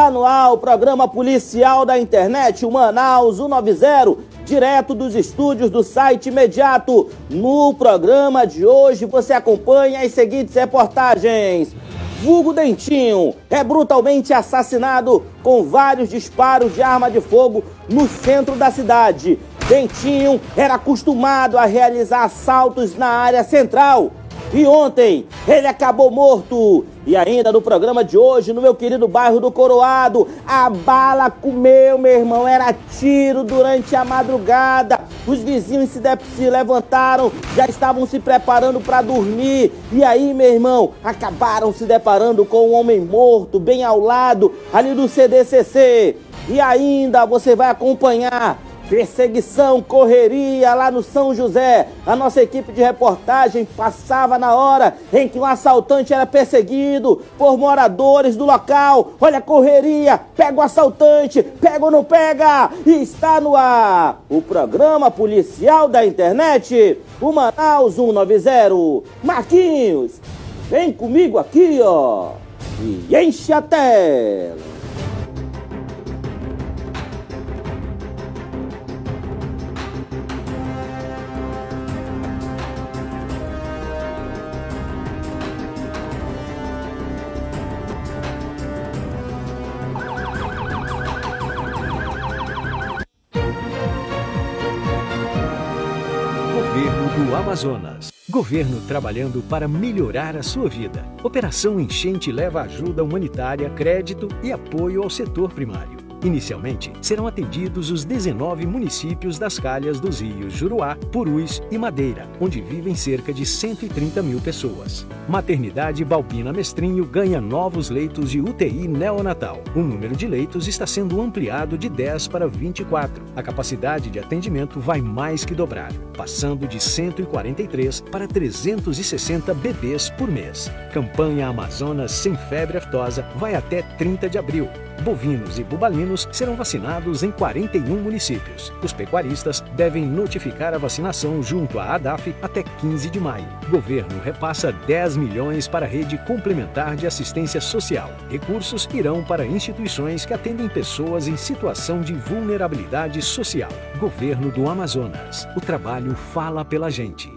Está no ar o programa policial da internet, o Manaus 190, direto dos estúdios do site imediato. No programa de hoje você acompanha as seguintes reportagens. Vulgo Dentinho é brutalmente assassinado com vários disparos de arma de fogo no centro da cidade. Dentinho era acostumado a realizar assaltos na área central e ontem ele acabou morto. E ainda no programa de hoje, no meu querido bairro do Coroado, a bala comeu, meu irmão. Era tiro durante a madrugada. Os vizinhos se, se levantaram, já estavam se preparando para dormir. E aí, meu irmão, acabaram se deparando com um homem morto, bem ao lado ali do CDCC. E ainda você vai acompanhar Perseguição, correria lá no São José. A nossa equipe de reportagem passava na hora em que um assaltante era perseguido por moradores do local. Olha a correria, pega o assaltante, pega ou não pega? E está no ar o programa policial da internet, o Manaus 190. Marquinhos, vem comigo aqui, ó, e enche a tela. Amazonas. Governo trabalhando para melhorar a sua vida. Operação Enchente leva ajuda humanitária, crédito e apoio ao setor primário. Inicialmente, serão atendidos os 19 municípios das calhas dos rios Juruá, Purus e Madeira, onde vivem cerca de 130 mil pessoas. Maternidade Balbina Mestrinho ganha novos leitos de UTI neonatal. O número de leitos está sendo ampliado de 10 para 24. A capacidade de atendimento vai mais que dobrar, passando de 143 para 360 bebês por mês. Campanha Amazonas Sem Febre Aftosa vai até 30 de abril bovinos e bubalinos serão vacinados em 41 municípios. Os pecuaristas devem notificar a vacinação junto à ADAF até 15 de maio. Governo repassa 10 milhões para a rede complementar de assistência social. Recursos irão para instituições que atendem pessoas em situação de vulnerabilidade social. Governo do Amazonas. O trabalho fala pela gente.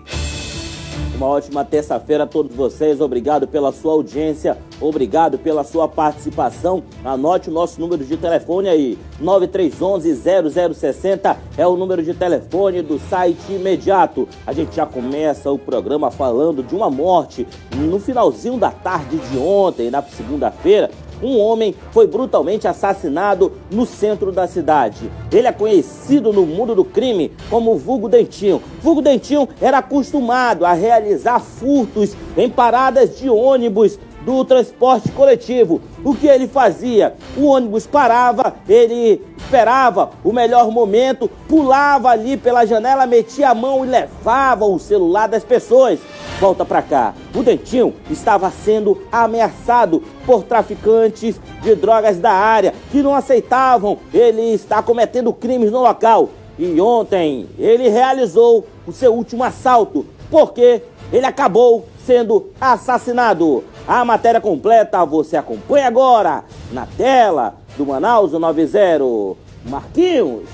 Uma ótima terça-feira a todos vocês. Obrigado pela sua audiência, obrigado pela sua participação. Anote o nosso número de telefone aí: 9311-0060 é o número de telefone do site imediato. A gente já começa o programa falando de uma morte no finalzinho da tarde de ontem, na segunda-feira um homem foi brutalmente assassinado no centro da cidade. Ele é conhecido no mundo do crime como Vulgo Dentinho. Vulgo Dentinho era acostumado a realizar furtos em paradas de ônibus do transporte coletivo. O que ele fazia? O ônibus parava, ele esperava o melhor momento, pulava ali pela janela, metia a mão e levava o celular das pessoas. Volta para cá. O Dentinho estava sendo ameaçado por traficantes de drogas da área que não aceitavam ele estar cometendo crimes no local. E ontem ele realizou o seu último assalto, porque ele acabou sendo assassinado. A matéria completa você acompanha agora na tela do Manaus 90. Marquinhos,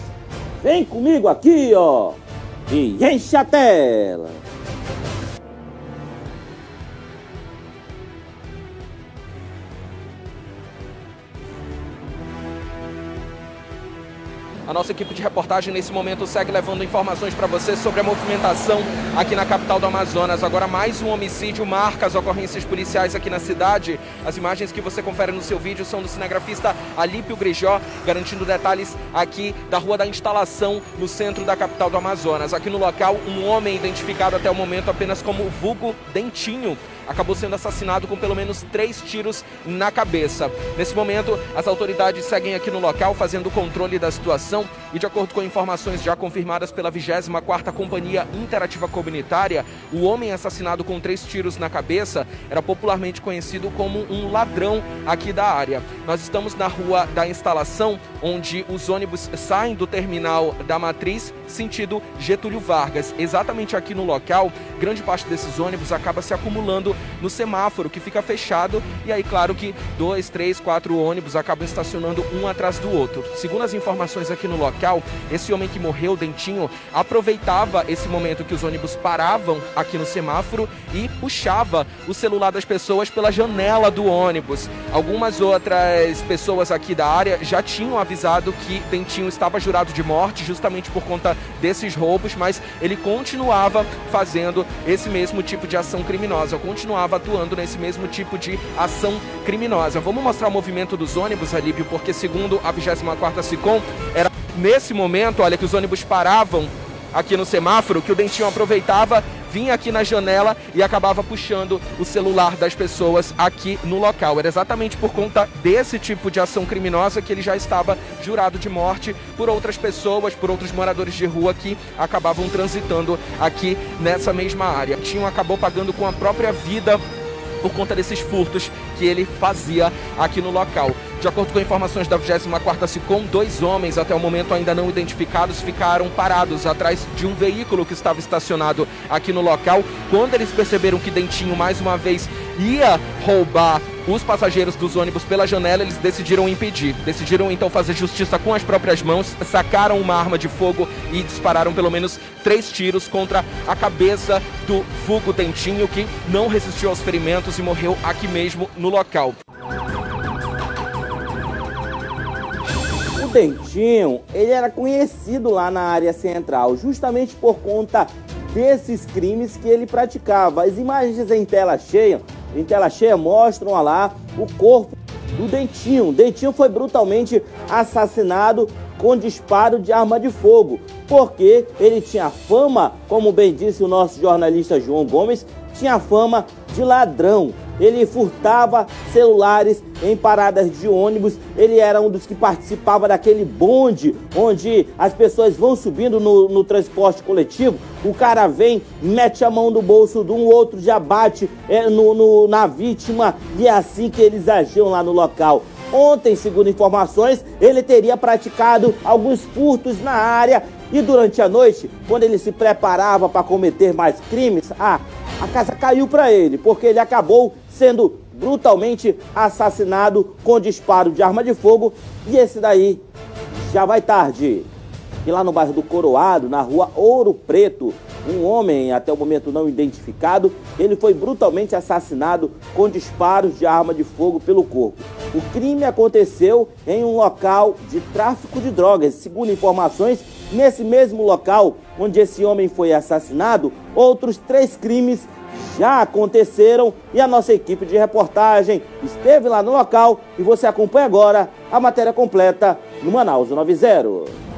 vem comigo aqui, ó, e enche a tela. A nossa equipe de reportagem nesse momento segue levando informações para você sobre a movimentação aqui na capital do Amazonas. Agora mais um homicídio marca as ocorrências policiais aqui na cidade. As imagens que você confere no seu vídeo são do cinegrafista Alípio Grijó, garantindo detalhes aqui da Rua da Instalação, no centro da capital do Amazonas. Aqui no local, um homem identificado até o momento apenas como Vulgo Dentinho acabou sendo assassinado com pelo menos três tiros na cabeça. Nesse momento, as autoridades seguem aqui no local fazendo o controle da situação e, de acordo com informações já confirmadas pela 24ª Companhia Interativa Comunitária, o homem assassinado com três tiros na cabeça era popularmente conhecido como um ladrão aqui da área. Nós estamos na rua da instalação, onde os ônibus saem do terminal da Matriz sentido Getúlio Vargas. Exatamente aqui no local, grande parte desses ônibus acaba se acumulando no semáforo que fica fechado e aí claro que dois, três, quatro ônibus acabam estacionando um atrás do outro. Segundo as informações aqui no local, esse homem que morreu, Dentinho, aproveitava esse momento que os ônibus paravam aqui no semáforo e puxava o celular das pessoas pela janela do ônibus. Algumas outras pessoas aqui da área já tinham avisado que Dentinho estava jurado de morte justamente por conta desses roubos, mas ele continuava fazendo esse mesmo tipo de ação criminosa, continuava atuando nesse mesmo tipo de ação criminosa. Vamos mostrar o movimento dos ônibus, Alípio, porque segundo a 24ª SICOM, era nesse momento, olha, que os ônibus paravam aqui no semáforo, que o Dentinho aproveitava vinha aqui na janela e acabava puxando o celular das pessoas aqui no local. Era exatamente por conta desse tipo de ação criminosa que ele já estava jurado de morte por outras pessoas, por outros moradores de rua que acabavam transitando aqui nessa mesma área. Tinham acabou pagando com a própria vida por conta desses furtos que ele fazia aqui no local. De acordo com informações da 24ª SICOM, dois homens, até o momento ainda não identificados, ficaram parados atrás de um veículo que estava estacionado aqui no local. Quando eles perceberam que Dentinho, mais uma vez, ia roubar os passageiros dos ônibus pela janela, eles decidiram impedir. Decidiram então fazer justiça com as próprias mãos, sacaram uma arma de fogo e dispararam pelo menos três tiros contra a cabeça do Fugo Dentinho, que não resistiu aos ferimentos e morreu aqui mesmo no local. Dentinho, ele era conhecido lá na área central, justamente por conta desses crimes que ele praticava. As imagens em tela cheia, em tela cheia mostram lá o corpo do Dentinho. Dentinho foi brutalmente assassinado com disparo de arma de fogo, porque ele tinha fama, como bem disse o nosso jornalista João Gomes, tinha fama de ladrão ele furtava celulares em paradas de ônibus, ele era um dos que participava daquele bonde onde as pessoas vão subindo no, no transporte coletivo, o cara vem, mete a mão no bolso de um outro, já bate é, no, no, na vítima. E é assim que eles agiam lá no local. Ontem, segundo informações, ele teria praticado alguns furtos na área. E durante a noite, quando ele se preparava para cometer mais crimes, ah, a casa caiu para ele, porque ele acabou sendo brutalmente assassinado com disparo de arma de fogo. E esse daí já vai tarde. E lá no bairro do Coroado, na rua Ouro Preto, um homem, até o momento não identificado, ele foi brutalmente assassinado com disparos de arma de fogo pelo corpo. O crime aconteceu em um local de tráfico de drogas. Segundo informações, nesse mesmo local onde esse homem foi assassinado, outros três crimes já aconteceram e a nossa equipe de reportagem esteve lá no local e você acompanha agora a matéria completa no Manaus 90.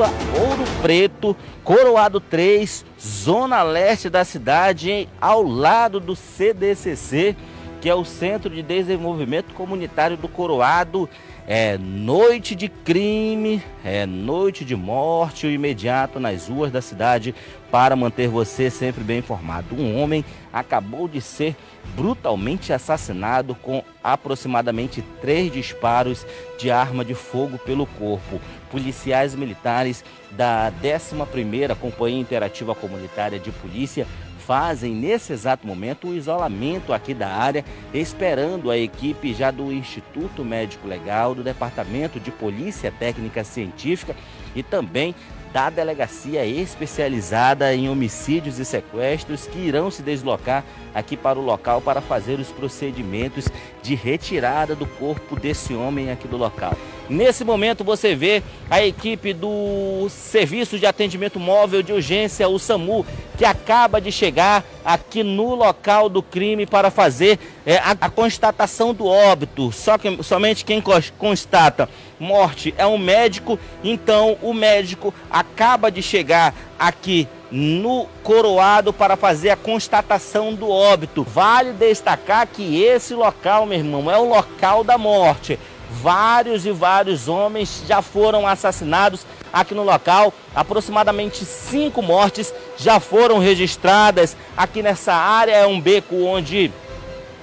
Rua Ouro Preto, Coroado 3, zona leste da cidade, ao lado do CDCC, que é o Centro de Desenvolvimento Comunitário do Coroado. É noite de crime, é noite de morte o imediato nas ruas da cidade para manter você sempre bem informado. Um homem acabou de ser brutalmente assassinado com aproximadamente três disparos de arma de fogo pelo corpo. Policiais militares da 11ª Companhia Interativa Comunitária de Polícia fazem nesse exato momento o isolamento aqui da área, esperando a equipe já do Instituto Médico Legal, do Departamento de Polícia Técnica Científica e também da delegacia especializada em homicídios e sequestros que irão se deslocar aqui para o local para fazer os procedimentos de retirada do corpo desse homem aqui do local. Nesse momento você vê a equipe do Serviço de Atendimento Móvel de Urgência, o SAMU, que acaba de chegar aqui no local do crime para fazer é, a, a, constatação do óbito. Só que somente quem constata morte é um médico, então o médico acaba de chegar aqui no coroado para fazer a constatação do óbito. Vale destacar que esse local, meu irmão, é o local da morte. Vários e vários homens já foram assassinados aqui no local. Aproximadamente cinco mortes já foram registradas aqui nessa área. É um beco onde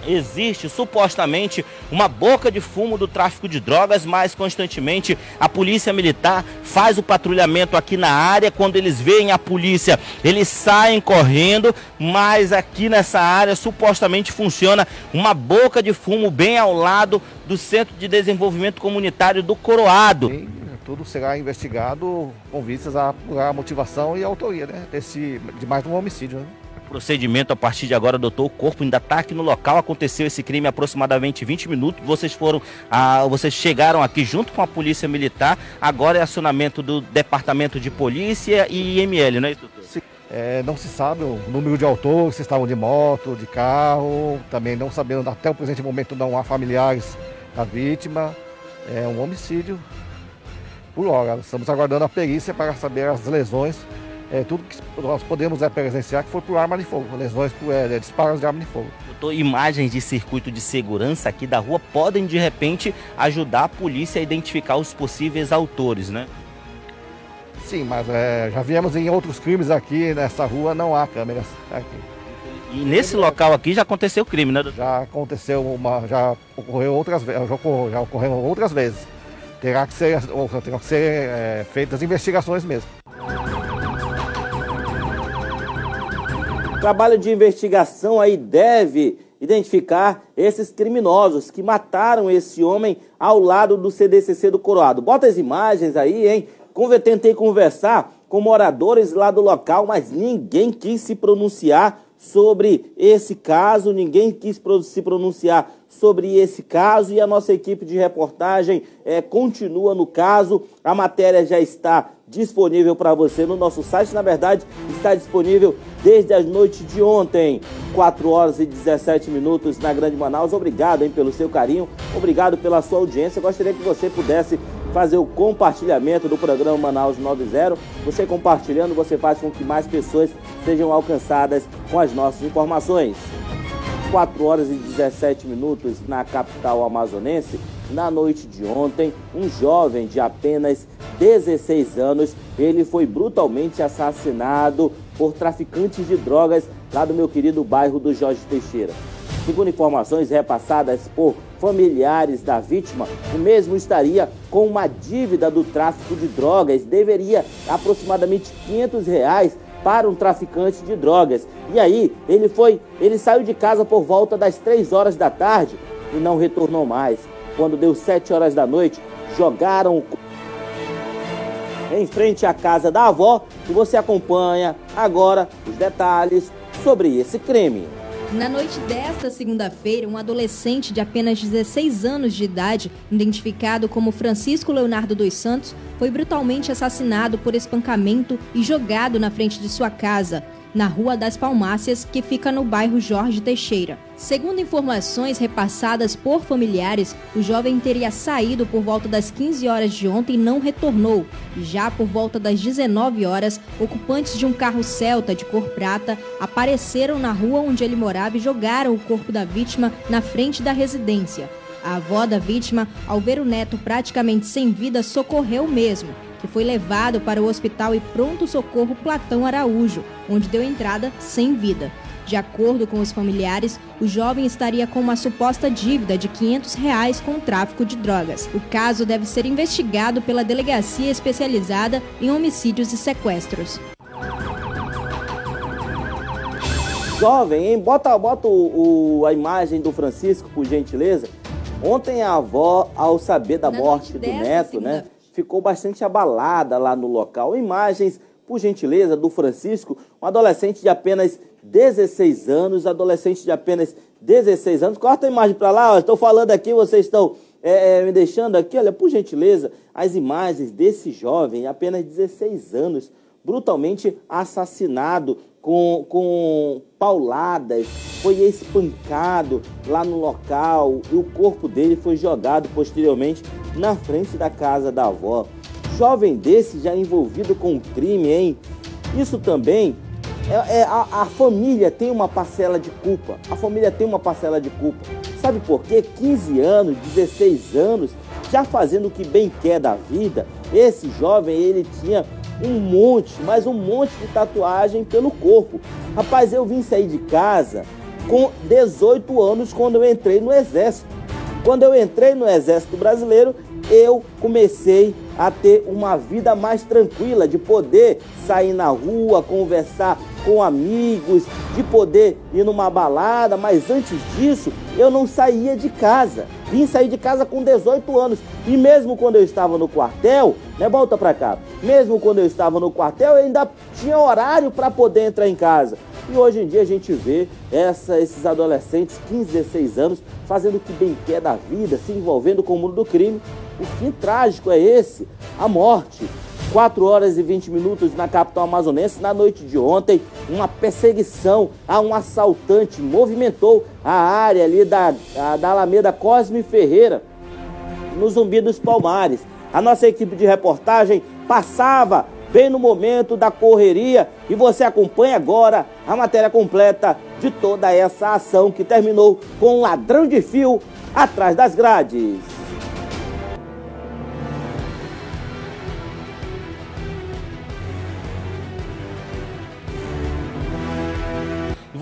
existe supostamente uma boca de fumo do tráfico de drogas, mas constantemente a polícia militar faz o patrulhamento aqui na área. Quando eles veem a polícia, eles saem correndo, mas aqui nessa área supostamente funciona uma boca de fumo bem ao lado do Centro de Desenvolvimento Comunitário do Coroado. Tudo será investigado com vistas à, à motivação e a autoria né, desse, de mais um homicídio. Né? Procedimento a partir de agora, doutor. O corpo ainda está aqui no local. Aconteceu esse crime aproximadamente 20 minutos. Vocês foram, ah, vocês chegaram aqui junto com a polícia militar. Agora é acionamento do departamento de polícia e IML, não é, doutor? Sim. É, não se sabe o número de autores, se estavam de moto, de carro. Também não sabendo, até o presente momento não há familiares da vítima. É um homicídio por hora. Estamos aguardando a perícia para saber as lesões é, tudo que nós podemos é, presenciar que foi por arma de fogo, lesões por é, disparos de arma de fogo. Doutor, imagens de circuito de segurança aqui da rua podem de repente ajudar a polícia a identificar os possíveis autores, né? Sim, mas é, já viemos em outros crimes aqui nessa rua, não há câmeras aqui. E nesse local aqui já aconteceu crime, né? Doutor? Já aconteceu uma, já ocorreu outras vezes, já, ocorreu, já ocorreu outras vezes. Terá que ser, terá que ser é, feitas investigações mesmo. Trabalho de investigação aí deve identificar esses criminosos que mataram esse homem ao lado do CDCC do Coroado. Bota as imagens aí, hein? Tentei conversar com moradores lá do local, mas ninguém quis se pronunciar sobre esse caso, ninguém quis se pronunciar sobre esse caso e a nossa equipe de reportagem é, continua no caso. A matéria já está disponível para você no nosso site. Na verdade, está disponível desde as noites de ontem, 4 horas e 17 minutos na Grande Manaus. Obrigado hein, pelo seu carinho, obrigado pela sua audiência. Gostaria que você pudesse fazer o compartilhamento do programa Manaus 90. Você compartilhando, você faz com que mais pessoas sejam alcançadas com as nossas informações. 4 horas e 17 minutos na capital amazonense. Na noite de ontem, um jovem de apenas 16 anos, ele foi brutalmente assassinado por traficantes de drogas lá do meu querido bairro do Jorge Teixeira. Segundo informações repassadas por familiares da vítima, o mesmo estaria com uma dívida do tráfico de drogas, deveria aproximadamente 500 reais para um traficante de drogas. E aí, ele foi, ele saiu de casa por volta das 3 horas da tarde e não retornou mais. Quando deu 7 horas da noite, jogaram em frente à casa da avó e você acompanha agora os detalhes sobre esse crime. Na noite desta segunda-feira, um adolescente de apenas 16 anos de idade, identificado como Francisco Leonardo dos Santos, foi brutalmente assassinado por espancamento e jogado na frente de sua casa, na Rua das Palmácias, que fica no bairro Jorge Teixeira. Segundo informações repassadas por familiares, o jovem teria saído por volta das 15 horas de ontem e não retornou. Já por volta das 19 horas, ocupantes de um carro Celta de cor prata apareceram na rua onde ele morava e jogaram o corpo da vítima na frente da residência. A avó da vítima, ao ver o neto praticamente sem vida, socorreu mesmo que foi levado para o Hospital e Pronto Socorro Platão Araújo, onde deu entrada sem vida. De acordo com os familiares, o jovem estaria com uma suposta dívida de 500 reais com o tráfico de drogas. O caso deve ser investigado pela Delegacia Especializada em Homicídios e Sequestros. Jovem, hein? Bota, bota o, o, a imagem do Francisco, por gentileza. Ontem a avó, ao saber da Na morte do neto, né? Ficou bastante abalada lá no local. Imagens, por gentileza, do Francisco, um adolescente de apenas 16 anos, adolescente de apenas 16 anos. Corta a imagem para lá, estou falando aqui, vocês estão é, é, me deixando aqui, olha, por gentileza, as imagens desse jovem, apenas 16 anos, brutalmente assassinado com, com pauladas, foi espancado lá no local e o corpo dele foi jogado posteriormente na frente da casa da avó. Jovem desse já envolvido com crime, hein? Isso também é, é a, a, família tem uma parcela de culpa. A família tem uma parcela de culpa. Sabe por quê? 15 anos, 16 anos, já fazendo o que bem quer da vida, esse jovem ele tinha um monte, mas um monte de tatuagem pelo corpo. Rapaz, eu vim sair de casa com 18 anos quando eu entrei no Exército. Quando eu entrei no Exército Brasileiro, eu comecei a ter uma vida mais tranquila, de poder sair na rua, conversar com amigos, de poder ir numa balada, mas antes disso eu não saía de casa. Vim sair de casa com 18 anos. E mesmo quando eu estava no quartel, né, volta para cá. Mesmo quando eu estava no quartel, eu ainda tinha horário para poder entrar em casa. E hoje em dia a gente vê essa, esses adolescentes, 15, 16 anos, fazendo o que bem quer da vida, se envolvendo com o mundo do crime. O fim trágico é esse, a morte. 4 horas e 20 minutos na capital amazonense, na noite de ontem, uma perseguição a um assaltante movimentou a área ali da, a, da Alameda Cosme Ferreira, no Zumbi dos Palmares. A nossa equipe de reportagem passava bem no momento da correria e você acompanha agora a matéria completa de toda essa ação que terminou com um ladrão de fio atrás das grades.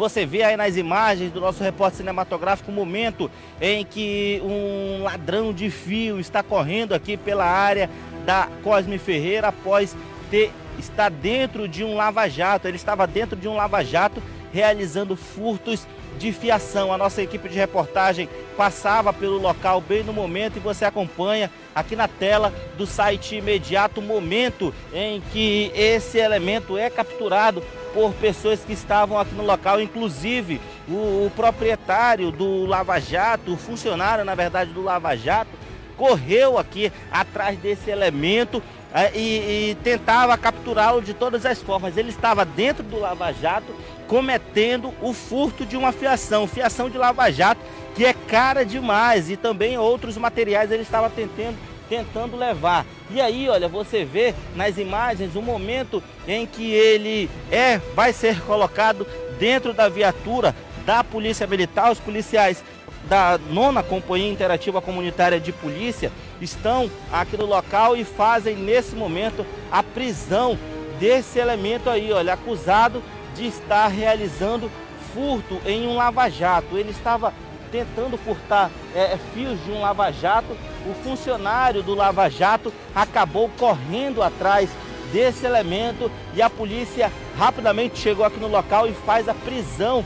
Você vê aí nas imagens do nosso repórter cinematográfico o momento em que um ladrão de fio está correndo aqui pela área da Cosme Ferreira após ter está dentro de um lava-jato. Ele estava dentro de um lava-jato realizando furtos de fiação. A nossa equipe de reportagem passava pelo local bem no momento e você acompanha aqui na tela do site imediato momento em que esse elemento é capturado por pessoas que estavam aqui no local, inclusive o, o proprietário do Lava Jato, o funcionário, na verdade, do Lava Jato, correu aqui atrás desse elemento é, e, e tentava capturá-lo de todas as formas. Ele estava dentro do Lava Jato cometendo o furto de uma fiação, fiação de Lava Jato, que é cara demais e também outros materiais ele estava tentando tentando levar. E aí, olha, você vê nas imagens o momento em que ele é vai ser colocado dentro da viatura da Polícia Militar, os policiais da nona Companhia Interativa Comunitária de Polícia estão aqui no local e fazem nesse momento a prisão desse elemento aí, olha, acusado de estar realizando furto em um lava-jato. Ele estava tentando furtar é, fios de um lava-jato. O funcionário do lava-jato acabou correndo atrás desse elemento e a polícia rapidamente chegou aqui no local e faz a prisão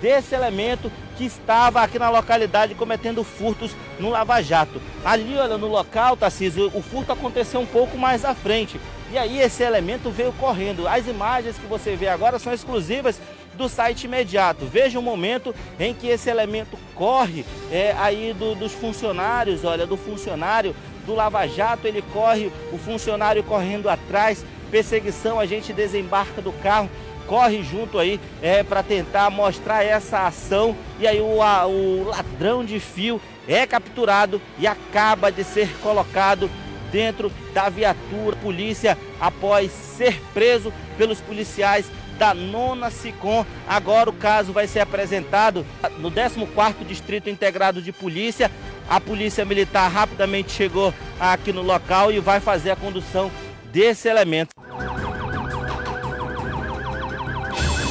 desse elemento que estava aqui na localidade cometendo furtos no Lava Jato. Ali, olha, no local, Tarcísio, o furto aconteceu um pouco mais à frente. E aí esse elemento veio correndo. As imagens que você vê agora são exclusivas do site imediato. Veja o momento em que esse elemento corre é, aí do, dos funcionários, olha, do funcionário do Lava Jato, ele corre, o funcionário correndo atrás, perseguição, a gente desembarca do carro corre junto aí é, para tentar mostrar essa ação. E aí o, a, o ladrão de fio é capturado e acaba de ser colocado dentro da viatura polícia após ser preso pelos policiais da nona SICOM. Agora o caso vai ser apresentado no 14º Distrito Integrado de Polícia. A Polícia Militar rapidamente chegou aqui no local e vai fazer a condução desse elemento.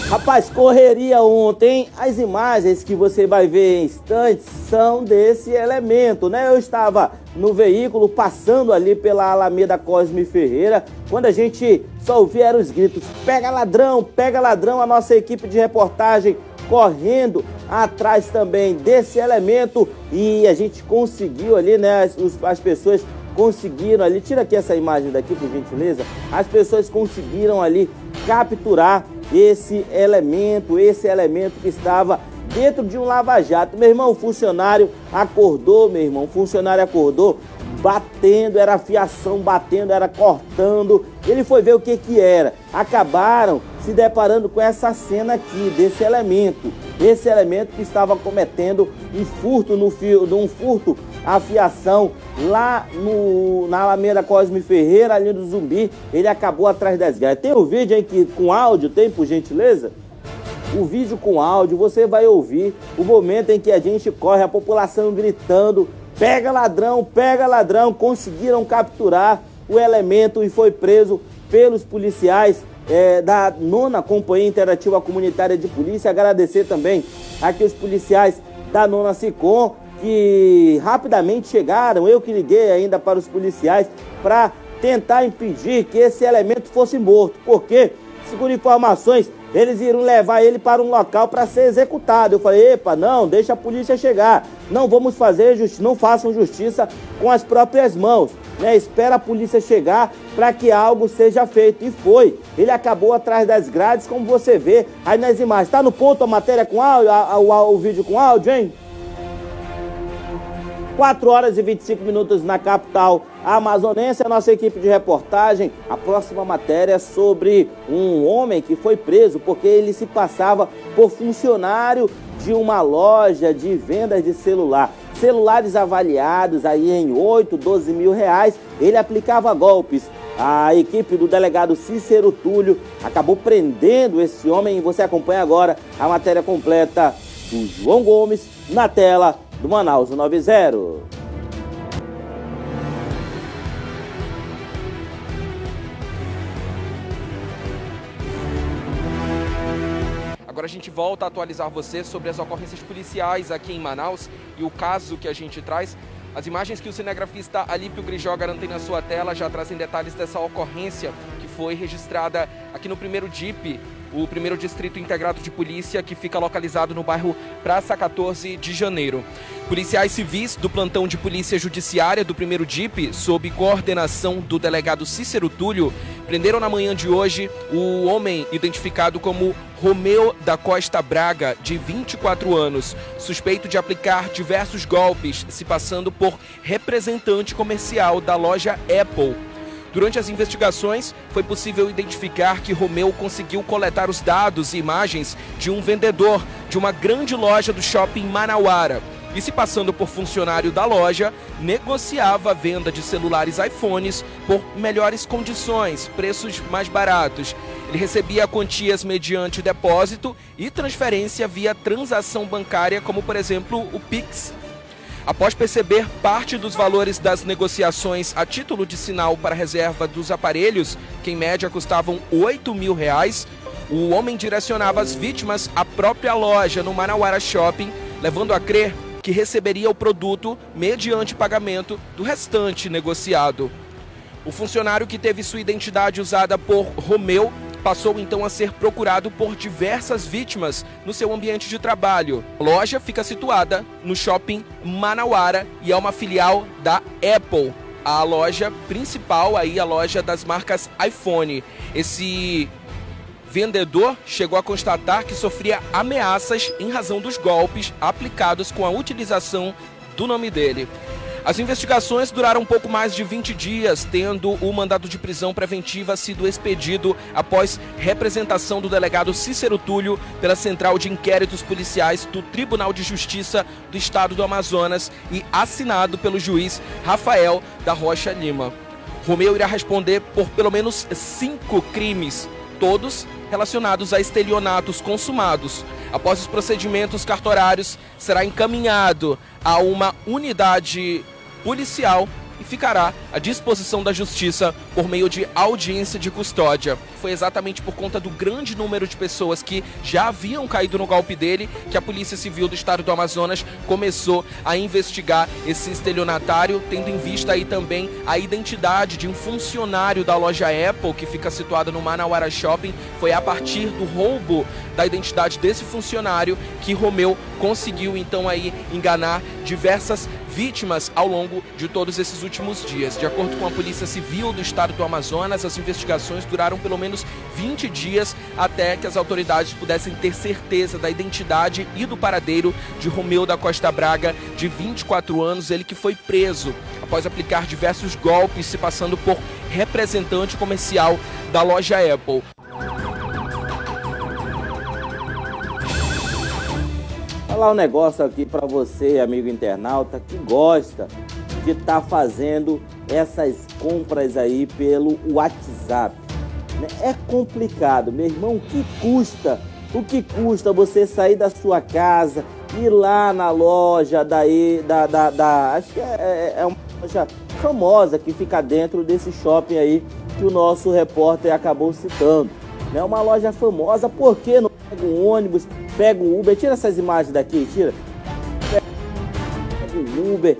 Rapaz, correria ontem. As imagens que você vai ver em instantes são desse elemento, né? Eu estava no veículo passando ali pela Alameda Cosme Ferreira, quando a gente só ouvia os gritos: pega ladrão, pega ladrão. A nossa equipe de reportagem correndo atrás também desse elemento e a gente conseguiu ali, né? As, as pessoas conseguiram ali, tira aqui essa imagem daqui por gentileza, as pessoas conseguiram ali capturar esse elemento, esse elemento que estava dentro de um lava-jato. Meu irmão, o funcionário acordou, meu irmão, o funcionário acordou batendo, era fiação batendo, era cortando. Ele foi ver o que que era. Acabaram se deparando com essa cena aqui desse elemento, esse elemento que estava cometendo um furto no fio, um furto a fiação lá no, na Alameda Cosme Ferreira, ali do Zumbi, ele acabou atrás das grades. Tem o um vídeo aí que, com áudio, tem por gentileza? O vídeo com áudio, você vai ouvir o momento em que a gente corre, a população gritando, pega ladrão, pega ladrão, conseguiram capturar o elemento e foi preso pelos policiais é, da nona Companhia Interativa Comunitária de Polícia. Agradecer também aqui os policiais da nona SICOM que rapidamente chegaram. Eu que liguei ainda para os policiais para tentar impedir que esse elemento fosse morto. Porque, segundo informações, eles iriam levar ele para um local para ser executado. Eu falei, epa, não, deixa a polícia chegar. Não vamos fazer justiça, não façam justiça com as próprias mãos. Né? Espera a polícia chegar para que algo seja feito. E foi. Ele acabou atrás das grades, como você vê aí nas imagens. Está no ponto a matéria com áudio, a, a, o, o vídeo com áudio, hein? 4 horas e 25 minutos na capital amazonense. A nossa equipe de reportagem, a próxima matéria é sobre um homem que foi preso porque ele se passava por funcionário de uma loja de vendas de celular. Celulares avaliados aí em 8, 12 mil reais. Ele aplicava golpes. A equipe do delegado Cícero Túlio acabou prendendo esse homem. Você acompanha agora a matéria completa do João Gomes na tela do Manaus 90. Agora a gente volta a atualizar você sobre as ocorrências policiais aqui em Manaus e o caso que a gente traz. As imagens que o cinegrafista Alípio Grijó garante na sua tela já trazem detalhes dessa ocorrência que foi registrada aqui no primeiro DIP o primeiro distrito integrado de polícia que fica localizado no bairro Praça 14 de Janeiro. Policiais civis do plantão de polícia judiciária do primeiro DIP, sob coordenação do delegado Cícero Túlio, prenderam na manhã de hoje o homem identificado como Romeu da Costa Braga, de 24 anos, suspeito de aplicar diversos golpes, se passando por representante comercial da loja Apple Durante as investigações, foi possível identificar que Romeu conseguiu coletar os dados e imagens de um vendedor de uma grande loja do shopping Manauara. E se passando por funcionário da loja, negociava a venda de celulares iPhones por melhores condições, preços mais baratos. Ele recebia quantias mediante depósito e transferência via transação bancária, como por exemplo o Pix Após perceber parte dos valores das negociações a título de sinal para reserva dos aparelhos, que em média custavam 8 mil reais, o homem direcionava as vítimas à própria loja no Manauara Shopping, levando a crer que receberia o produto mediante pagamento do restante negociado. O funcionário que teve sua identidade usada por Romeu passou então a ser procurado por diversas vítimas no seu ambiente de trabalho. A loja fica situada no shopping Manauara e é uma filial da Apple. A loja principal aí, a loja das marcas iPhone. Esse vendedor chegou a constatar que sofria ameaças em razão dos golpes aplicados com a utilização do nome dele. As investigações duraram pouco mais de 20 dias, tendo o mandado de prisão preventiva sido expedido após representação do delegado Cícero Túlio pela Central de Inquéritos Policiais do Tribunal de Justiça do Estado do Amazonas e assinado pelo juiz Rafael da Rocha Lima. Romeu irá responder por pelo menos cinco crimes, todos relacionados a estelionatos consumados. Após os procedimentos cartorários, será encaminhado a uma unidade policial e ficará à disposição da justiça por meio de audiência de custódia. Foi exatamente por conta do grande número de pessoas que já haviam caído no golpe dele que a Polícia Civil do Estado do Amazonas começou a investigar esse estelionatário, tendo em vista aí também a identidade de um funcionário da loja Apple que fica situada no Manauara Shopping. Foi a partir do roubo da identidade desse funcionário que Romeu conseguiu então aí enganar diversas vítimas ao longo de todos esses últimos dias. De acordo com a Polícia Civil do Estado do Amazonas, as investigações duraram pelo menos 20 dias até que as autoridades pudessem ter certeza da identidade e do paradeiro de Romeu da Costa Braga, de 24 anos, ele que foi preso após aplicar diversos golpes, se passando por representante comercial da loja Apple. Falar um negócio aqui para você, amigo internauta, que gosta de estar tá fazendo essas compras aí pelo WhatsApp. Né? É complicado, meu irmão. O que custa? O que custa você sair da sua casa, ir lá na loja daí, da, da, da acho que é, é, é uma loja famosa que fica dentro desse shopping aí que o nosso repórter acabou citando. né? Uma loja famosa, por que não pega um ônibus, pega um Uber? Tira essas imagens daqui, tira. Pega um Uber,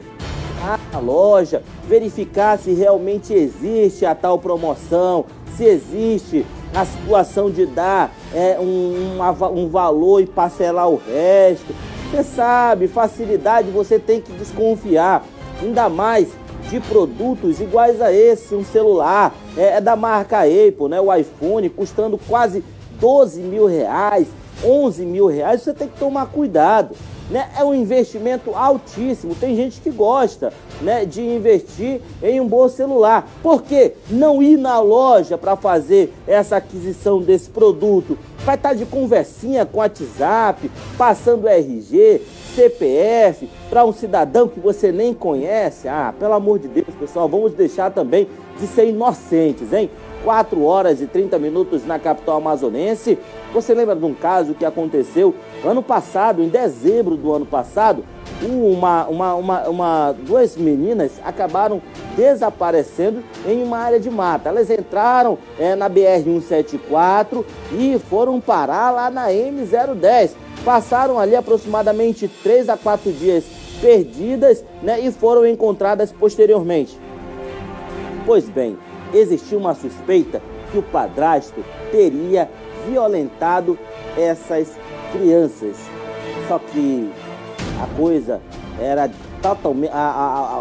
a loja, verificar se realmente existe a tal promoção, se existe a situação de dar é, um, um, valor e parcelar o resto. Você sabe, facilidade você tem que desconfiar. Ainda mais de produtos iguais a esse, um celular, é, é da marca Apple, né? O iPhone custando quase 12 mil reais, 11 mil reais, você tem que tomar cuidado. Né? É um investimento altíssimo. Tem gente que gosta né, de investir em um bom celular. Por que não ir na loja para fazer essa aquisição desse produto? Vai estar tá de conversinha com WhatsApp, passando RG, CPF para um cidadão que você nem conhece. Ah, pelo amor de Deus, pessoal, vamos deixar também de ser inocentes, hein? 4 horas e 30 minutos na capital amazonense. Você lembra de um caso que aconteceu ano passado, em dezembro do ano passado? Uma, uma, uma, uma, duas meninas acabaram desaparecendo em uma área de mata. Elas entraram é, na BR-174 e foram parar lá na M010. Passaram ali aproximadamente 3 a 4 dias perdidas né, e foram encontradas posteriormente. Pois bem, existia uma suspeita que o padrasto teria violentado essas crianças. Só que a coisa era totalmente.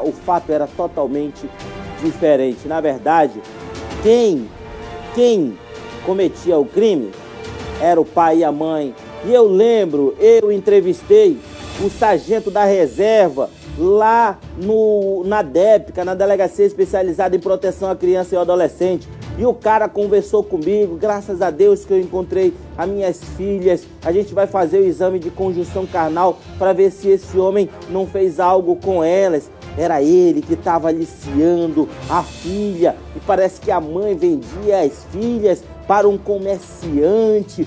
O fato era totalmente diferente. Na verdade, quem, quem cometia o crime era o pai e a mãe. E eu lembro, eu entrevistei o sargento da reserva lá no, na DEPCA, na Delegacia Especializada em Proteção à Criança e ao Adolescente. E o cara conversou comigo, graças a Deus que eu encontrei as minhas filhas. A gente vai fazer o exame de conjunção carnal para ver se esse homem não fez algo com elas. Era ele que estava aliciando a filha e parece que a mãe vendia as filhas para um comerciante.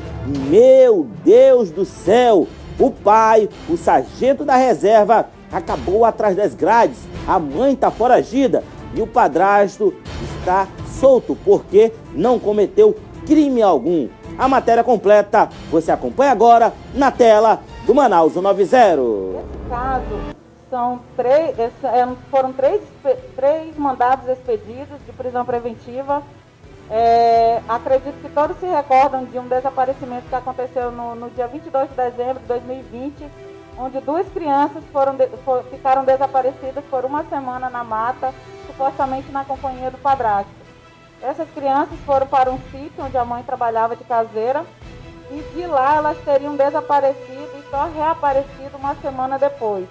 Meu Deus do céu! O pai, o sargento da reserva, acabou atrás das grades. A mãe está foragida e o padrasto está solto porque não cometeu crime algum. A matéria completa você acompanha agora na tela do Manaus 90. Nesse caso, são três, é, foram três, três mandados expedidos de prisão preventiva. É, acredito que todos se recordam de um desaparecimento que aconteceu no, no dia 22 de dezembro de 2020 onde duas crianças foram de, for, ficaram desaparecidas por uma semana na mata, supostamente na companhia do padrasto. Essas crianças foram para um sítio onde a mãe trabalhava de caseira e de lá elas teriam desaparecido e só reaparecido uma semana depois.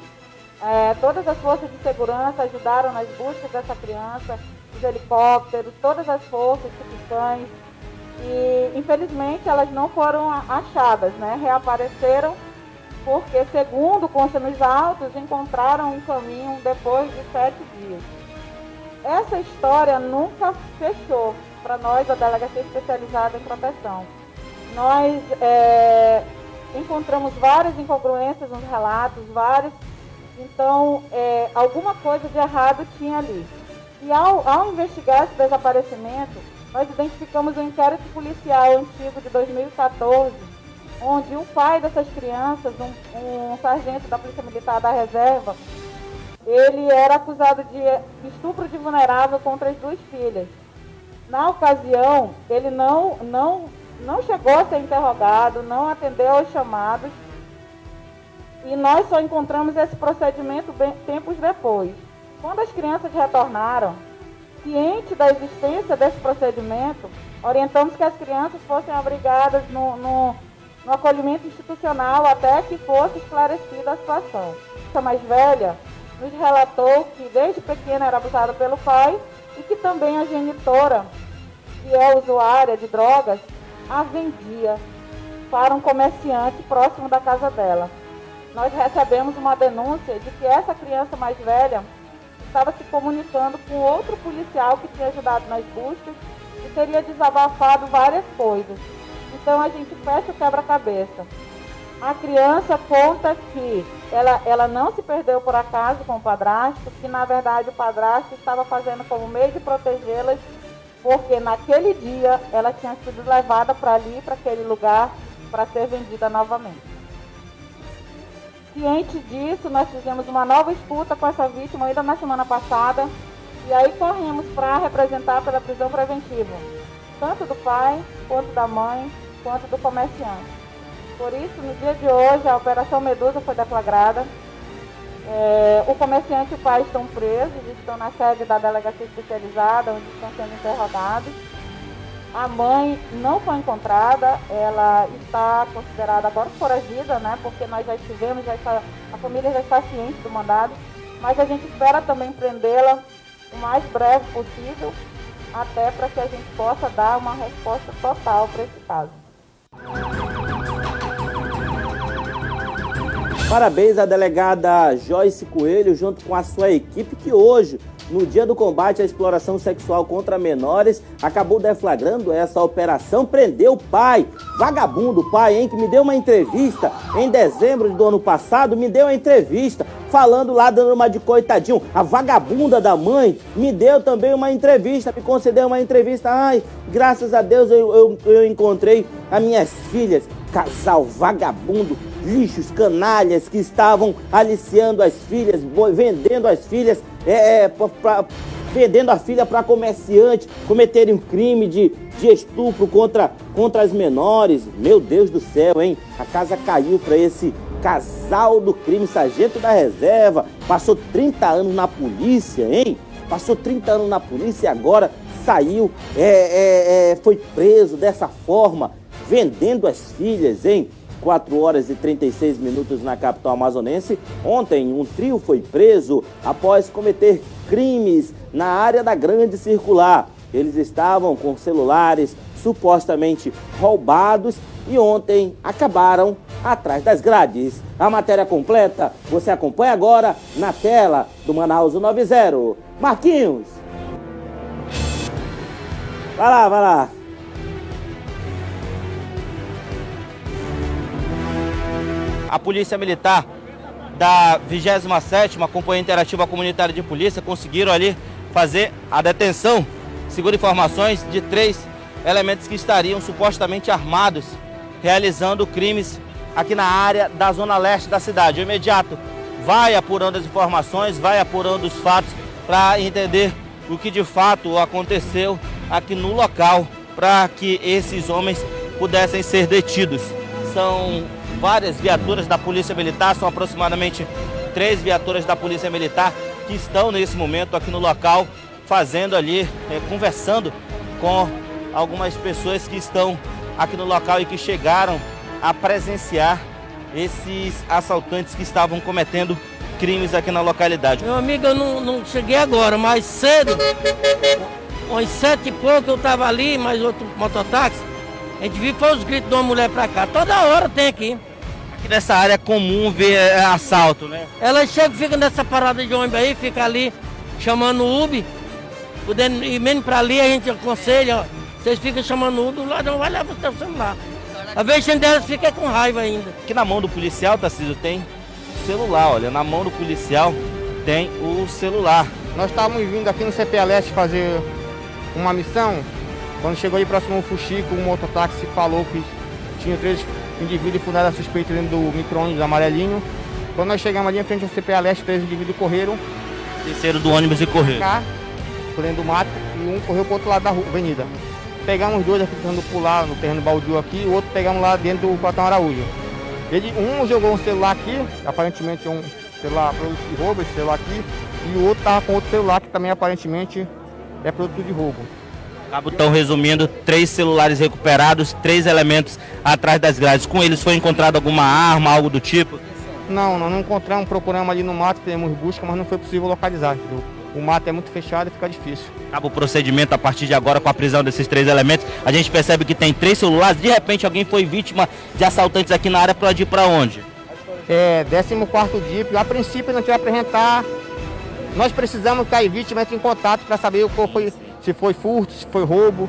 É, todas as forças de segurança ajudaram nas buscas dessa criança, os helicópteros, todas as forças, tipo cães, e infelizmente elas não foram achadas, né? Reapareceram porque, segundo consta nos autos, encontraram um caminho depois de sete dias. Essa história nunca fechou para nós, a Delegacia Especializada em Proteção. Nós é, encontramos várias incongruências nos relatos, vários. Então, é, alguma coisa de errado tinha ali. E ao, ao investigar esse desaparecimento, nós identificamos um inquérito policial antigo de 2014 onde o pai dessas crianças, um, um sargento da Polícia Militar da Reserva, ele era acusado de estupro de vulnerável contra as duas filhas. Na ocasião, ele não, não, não chegou a ser interrogado, não atendeu aos chamados, e nós só encontramos esse procedimento bem, tempos depois. Quando as crianças retornaram, ciente da existência desse procedimento, orientamos que as crianças fossem abrigadas no, no no acolhimento institucional até que fosse esclarecida a situação. A mais velha nos relatou que desde pequena era abusada pelo pai e que também a genitora, que é usuária de drogas, a vendia para um comerciante próximo da casa dela. Nós recebemos uma denúncia de que essa criança mais velha estava se comunicando com outro policial que tinha ajudado nas buscas e teria desabafado várias coisas. Então a gente fecha o quebra-cabeça. A criança conta que ela, ela não se perdeu por acaso com o padrasto, que na verdade o padrasto estava fazendo como meio de protegê-las porque naquele dia ela tinha sido levada para ali, para aquele lugar, para ser vendida novamente. Ciente disso, nós fizemos uma nova escuta com essa vítima ainda na semana passada e aí corremos para representar pela prisão preventiva, tanto do pai, quanto da mãe, quanto do comerciante. Por isso, no dia de hoje, a Operação Medusa foi deflagrada. É, o comerciante e o pai estão presos, estão na sede da delegacia especializada, onde estão sendo interrogados. A mãe não foi encontrada, ela está considerada agora foragida, né? Porque nós já estivemos, já está, a família já está ciente do mandado, mas a gente espera também prendê-la o mais breve possível, até para que a gente possa dar uma resposta total para esse caso. Parabéns à delegada Joyce Coelho, junto com a sua equipe, que hoje no dia do combate à exploração sexual contra menores, acabou deflagrando essa operação, prendeu o pai, vagabundo pai, hein, que me deu uma entrevista em dezembro do ano passado, me deu uma entrevista falando lá, dando uma de coitadinho. A vagabunda da mãe me deu também uma entrevista, me concedeu uma entrevista. Ai, graças a Deus eu, eu, eu encontrei as minhas filhas, casal vagabundo, lixos, canalhas que estavam aliciando as filhas, vendendo as filhas é, é pra, pra, vendendo a filha para comerciante, cometerem um crime de, de estupro contra, contra as menores. Meu Deus do céu, hein? A casa caiu para esse casal do crime, sargento da reserva. Passou 30 anos na polícia, hein? Passou 30 anos na polícia e agora saiu, é, é, é, foi preso dessa forma, vendendo as filhas, hein? 4 horas e 36 minutos na capital amazonense. Ontem, um trio foi preso após cometer crimes na área da Grande Circular. Eles estavam com celulares supostamente roubados e ontem acabaram atrás das grades. A matéria completa você acompanha agora na tela do Manaus 90. Marquinhos! Vai lá, vai lá. A Polícia Militar da 27ª Companhia Interativa Comunitária de Polícia conseguiram ali fazer a detenção, segundo informações, de três elementos que estariam supostamente armados, realizando crimes aqui na área da zona leste da cidade. O imediato vai apurando as informações, vai apurando os fatos para entender o que de fato aconteceu aqui no local para que esses homens pudessem ser detidos. São várias viaturas da Polícia Militar, são aproximadamente três viaturas da Polícia Militar que estão nesse momento aqui no local, fazendo ali, é, conversando com algumas pessoas que estão aqui no local e que chegaram a presenciar esses assaltantes que estavam cometendo crimes aqui na localidade. Meu amigo, eu não, não cheguei agora, mas cedo, umas sete e pouco eu estava ali, mais outro mototáxi, a gente viu foi os gritos de uma mulher pra cá. Toda hora tem aqui. Aqui nessa área é comum ver é, assalto, né? Ela chega, fica nessa parada de ônibus aí, fica ali chamando o Uber. Podendo ir menos pra ali, a gente aconselha, ó, vocês ficam chamando o Uber, o ladrão vai levar o seu celular. Às vezes delas fica com raiva ainda. Aqui na mão do policial, Tarcísio, tem celular, olha, na mão do policial tem o celular. Nós estávamos vindo aqui no CPA Leste fazer uma missão. Quando chegou aí próximo ao Fuxico, um mototáxi falou que tinha três indivíduo fundado suspeito dentro do micro-ônibus amarelinho. Quando nós chegamos ali em frente ao CPA Leste, três indivíduos correram. Desceram do ônibus e correram. Cá, por dentro do mato, e um correu para o outro lado da rua, avenida. Pegamos dois aqui tentando pular no terreno baldio aqui, o outro pegamos lá dentro do Platão Araújo. Ele, um jogou um celular aqui, aparentemente um celular produto de roubo, esse celular aqui, e o outro estava com outro celular que também aparentemente é produto de roubo. Cabutão resumindo, três celulares recuperados, três elementos atrás das grades. Com eles foi encontrado alguma arma, algo do tipo? Não, nós não encontramos, procuramos ali no mato, temos busca, mas não foi possível localizar. Entendeu? O mato é muito fechado e fica difícil. Acaba o procedimento a partir de agora com a prisão desses três elementos. A gente percebe que tem três celulares. De repente alguém foi vítima de assaltantes aqui na área para ir para onde? É, 14 DIP. A princípio não tinha apresentar. Nós precisamos que a vítima entre em contato para saber qual foi se foi furto, se foi roubo.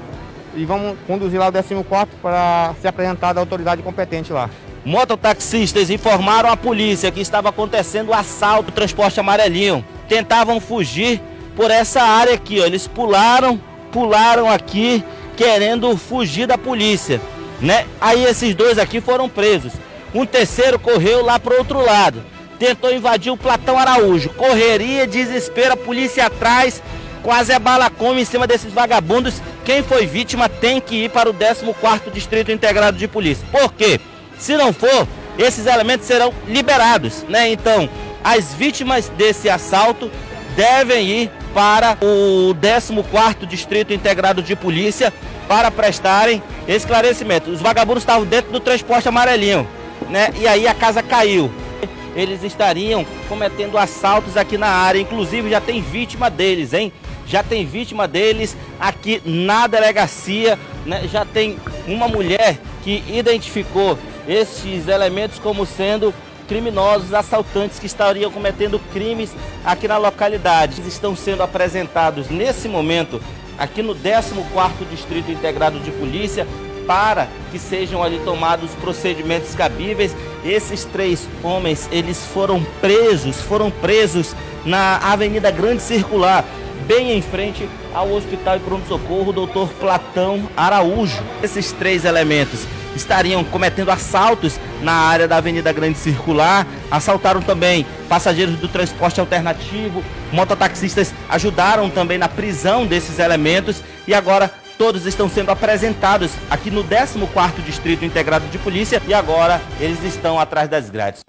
E vamos conduzir lá o 14 para ser apresentado à autoridade competente lá. Mototaxistas informaram a polícia que estava acontecendo o assalto do transporte amarelinho. Tentavam fugir por essa área aqui, ó. Eles pularam pularam aqui querendo fugir da polícia, né? Aí esses dois aqui foram presos. Um terceiro correu lá para o outro lado, tentou invadir o Platão Araújo. Correria, desespero, a polícia atrás, quase a bala come em cima desses vagabundos. Quem foi vítima tem que ir para o 14º Distrito Integrado de Polícia. Por quê? Se não for, esses elementos serão liberados, né? Então, as vítimas desse assalto devem ir para o 14º Distrito Integrado de Polícia para prestarem esclarecimento. Os vagabundos estavam dentro do transporte amarelinho, né? E aí a casa caiu. Eles estariam cometendo assaltos aqui na área, inclusive já tem vítima deles, hein? Já tem vítima deles aqui na delegacia, né? Já tem uma mulher que identificou estes elementos como sendo criminosos, assaltantes que estariam cometendo crimes aqui na localidade. Eles estão sendo apresentados nesse momento aqui no 14º Distrito Integrado de Polícia para que sejam ali tomados procedimentos cabíveis. Esses três homens, eles foram presos, foram presos na Avenida Grande Circular, bem em frente ao Hospital e Pronto Socorro Dr. Platão Araújo. Esses três elementos estariam cometendo assaltos na área da Avenida Grande Circular, assaltaram também passageiros do transporte alternativo, mototaxistas ajudaram também na prisão desses elementos e agora todos estão sendo apresentados aqui no 14º Distrito Integrado de Polícia e agora eles estão atrás das grades.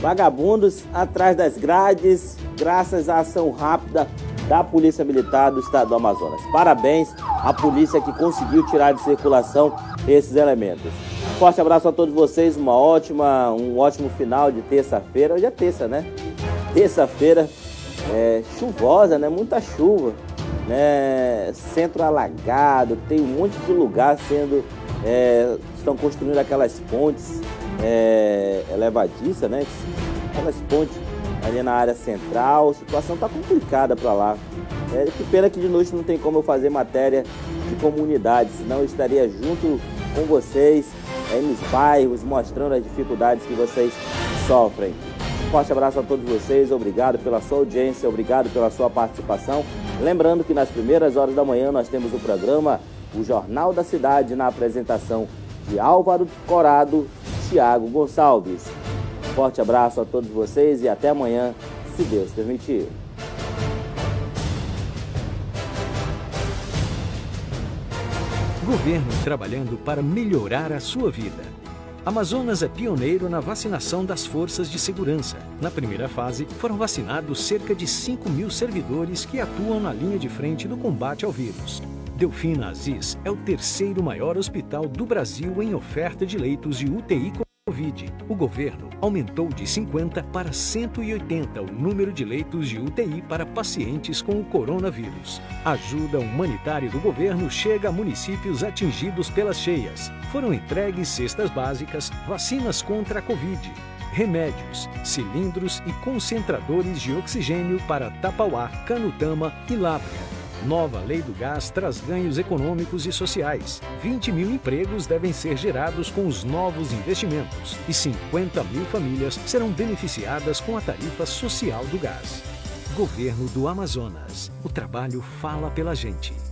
Vagabundos atrás das grades, graças à ação rápida da Polícia Militar do Estado do Amazonas. Parabéns à polícia que conseguiu tirar de circulação esses elementos. Forte abraço a todos vocês, uma ótima, um ótimo final de terça-feira. Hoje é terça, né? Terça-feira é, chuvosa, né? Muita chuva, né? Centro alagado, tem um monte de lugar sendo é, estão construindo aquelas pontes é, elevadiças, né? Aquelas pontes ali na área central. A situação está complicada para lá. É, que pena que de noite não tem como eu fazer matéria de comunidade, senão eu estaria junto com vocês é, nos bairros, mostrando as dificuldades que vocês sofrem. Um forte abraço a todos vocês, obrigado pela sua audiência, obrigado pela sua participação. Lembrando que nas primeiras horas da manhã nós temos o programa O Jornal da Cidade na apresentação de Álvaro Corado, Tiago Gonçalves. Forte abraço a todos vocês e até amanhã, se Deus permitir. Governo trabalhando para melhorar a sua vida. Amazonas é pioneiro na vacinação das forças de segurança. Na primeira fase, foram vacinados cerca de 5 mil servidores que atuam na linha de frente do combate ao vírus. Delfina Aziz é o terceiro maior hospital do Brasil em oferta de leitos de UTI Covid, o governo aumentou de 50 para 180 o número de leitos de UTI para pacientes com o coronavírus. A ajuda humanitária do governo chega a municípios atingidos pelas cheias. Foram entregues cestas básicas, vacinas contra a Covid, remédios, cilindros e concentradores de oxigênio para Tapauá, Canutama e Lábrea. Nova lei do gás traz ganhos econômicos e sociais. 20 mil empregos devem ser gerados com os novos investimentos e 50 mil famílias serão beneficiadas com a tarifa social do gás. Governo do Amazonas. O trabalho fala pela gente.